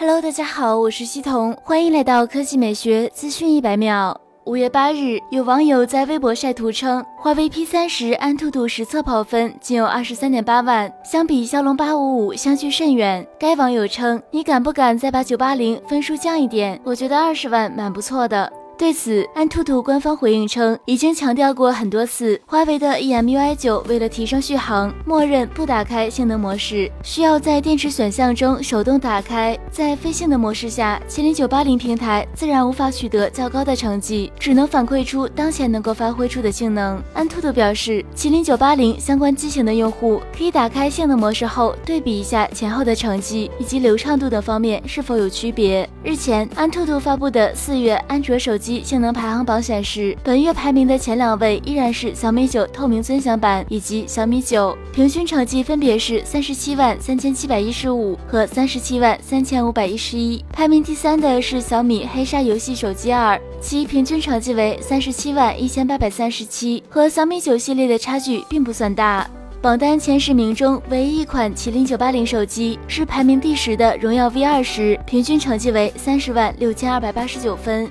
Hello，大家好，我是西彤，欢迎来到科技美学资讯一百秒。五月八日，有网友在微博晒图称，华为 P 三十安兔兔实测跑分仅有二十三点八万，相比骁龙八五五相距甚远。该网友称：“你敢不敢再把九八零分数降一点？我觉得二十万蛮不错的。”对此，安兔兔官方回应称，已经强调过很多次，华为的 EMUI 九为了提升续航，默认不打开性能模式，需要在电池选项中手动打开。在非性能模式下，麒麟九八零平台自然无法取得较高的成绩，只能反馈出当前能够发挥出的性能。安兔兔表示，麒麟九八零相关机型的用户可以打开性能模式后，对比一下前后的成绩以及流畅度等方面是否有区别。日前，安兔兔发布的四月安卓手机。性能排行榜显示，本月排名的前两位依然是小米九透明尊享版以及小米九，平均成绩分别是三十七万三千七百一十五和三十七万三千五百一十一。排名第三的是小米黑鲨游戏手机二，其平均成绩为三十七万一千八百三十七，和小米九系列的差距并不算大。榜单前十名中，唯一一款麒麟九八零手机是排名第十的荣耀 V 二十，平均成绩为三十万六千二百八十九分。